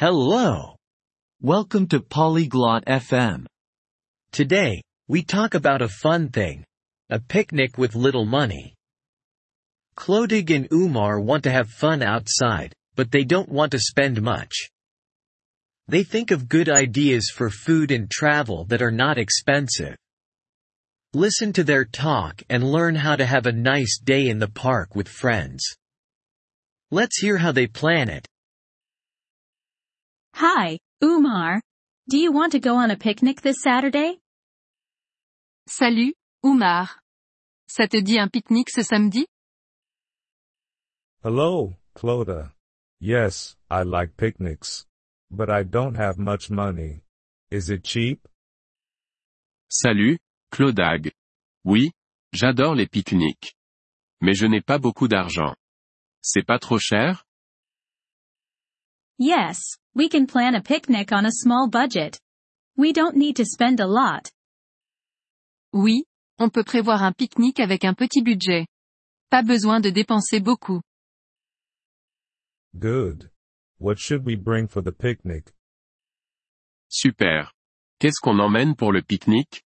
Hello. Welcome to Polyglot FM. Today, we talk about a fun thing. A picnic with little money. Clodig and Umar want to have fun outside, but they don't want to spend much. They think of good ideas for food and travel that are not expensive. Listen to their talk and learn how to have a nice day in the park with friends. Let's hear how they plan it. Hi, Umar. Do you want to go on a picnic this Saturday? Salut, Umar. Ça te dit un pique-nique ce samedi? Hello, Clodagh. Yes, I like picnics. But I don't have much money. Is it cheap? Salut, Clodagh. Oui, j'adore les pique-niques. Mais je n'ai pas beaucoup d'argent. C'est pas trop cher? Yes, we can plan a picnic on a small budget. We don't need to spend a lot. Oui, on peut prévoir un pique-nique avec un petit budget. Pas besoin de dépenser beaucoup. Good. What should we bring for the picnic? Super. Qu'est-ce qu'on emmène pour le pique-nique?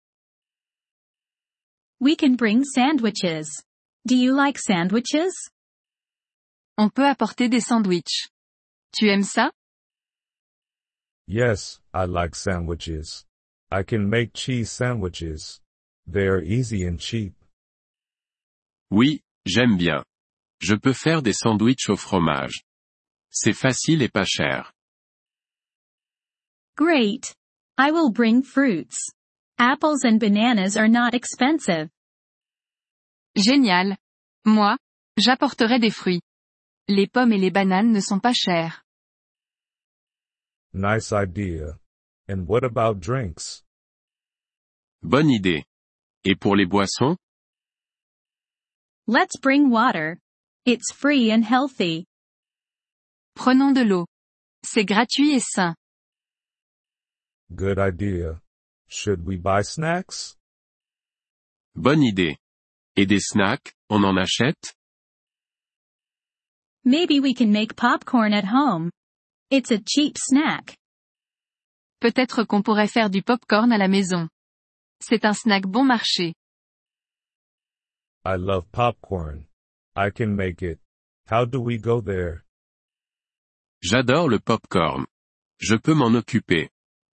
We can bring sandwiches. Do you like sandwiches? On peut apporter des sandwichs. Tu aimes ça? Yes, I like sandwiches. I can make cheese sandwiches. They are easy and cheap. Oui, j'aime bien. Je peux faire des sandwichs au fromage. C'est facile et pas cher. Great. I will bring fruits. Apples and bananas are not expensive. Génial. Moi, j'apporterai des fruits. Les pommes et les bananes ne sont pas chères. Nice idea. And what about drinks? Bonne idée. Et pour les boissons? Let's bring water. It's free and healthy. Prenons de l'eau. C'est gratuit et sain. Good idea. Should we buy snacks? Bonne idée. Et des snacks, on en achète? Maybe we can make popcorn at home. It's a cheap snack. Peut-être qu'on pourrait faire du popcorn à la maison. C'est un snack bon marché. I love popcorn. I can make it. How do we go there? J'adore le popcorn. Je peux m'en occuper.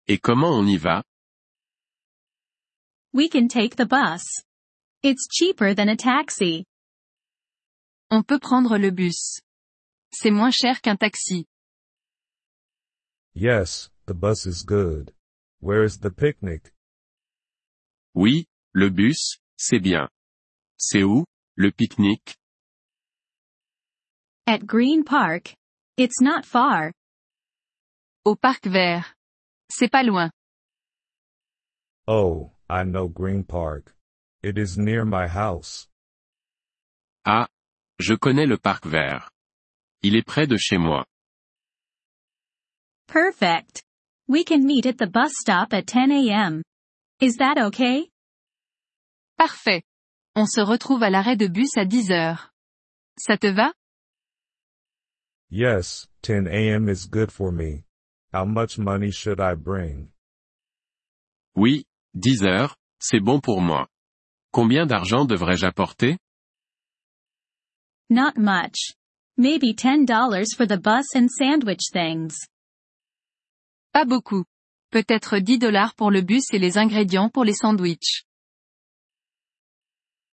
Et comment on y va? We can take the bus. It's cheaper than a taxi. On peut prendre le bus. C'est moins cher qu'un taxi. Yes, the bus is good. Where is the picnic? Oui, le bus, c'est bien. C'est où, le pique-nique? At Green Park. It's not far. Au parc vert. C'est pas loin. Oh, I know Green Park. It is near my house. Ah, je connais le parc vert. Il est près de chez moi. Perfect. We can meet at the bus stop at 10 a.m. Is that okay? Parfait. On se retrouve à l'arrêt de bus à 10 heures. Ça te va? Yes, 10 a.m. is good for me. How much money should I bring? Oui, 10 heures, c'est bon pour moi. Combien d'argent devrais-je apporter? Not much. Maybe $10 for the bus and sandwich things. Pas beaucoup. Peut-être 10 dollars pour le bus et les ingrédients pour les sandwichs.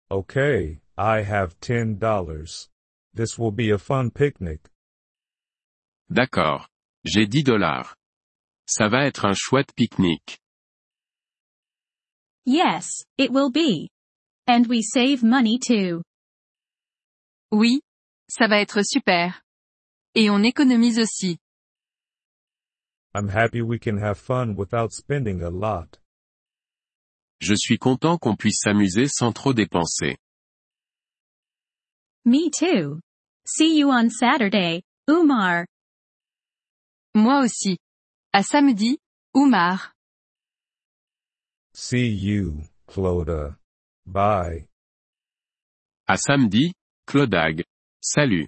Okay, I have $10. This will be a fun picnic. D'accord. J'ai 10 dollars. Ça va être un chouette pique-nique. Yes, it will be. And we save money too. Oui. Ça va être super. Et on économise aussi. I'm happy we can have fun without spending a lot. Je suis content qu'on puisse s'amuser sans trop dépenser. Me too. See you on Saturday, Umar. Moi aussi. À samedi, Umar. See you, Clodagh. Bye. À samedi, Clodagh. Salut.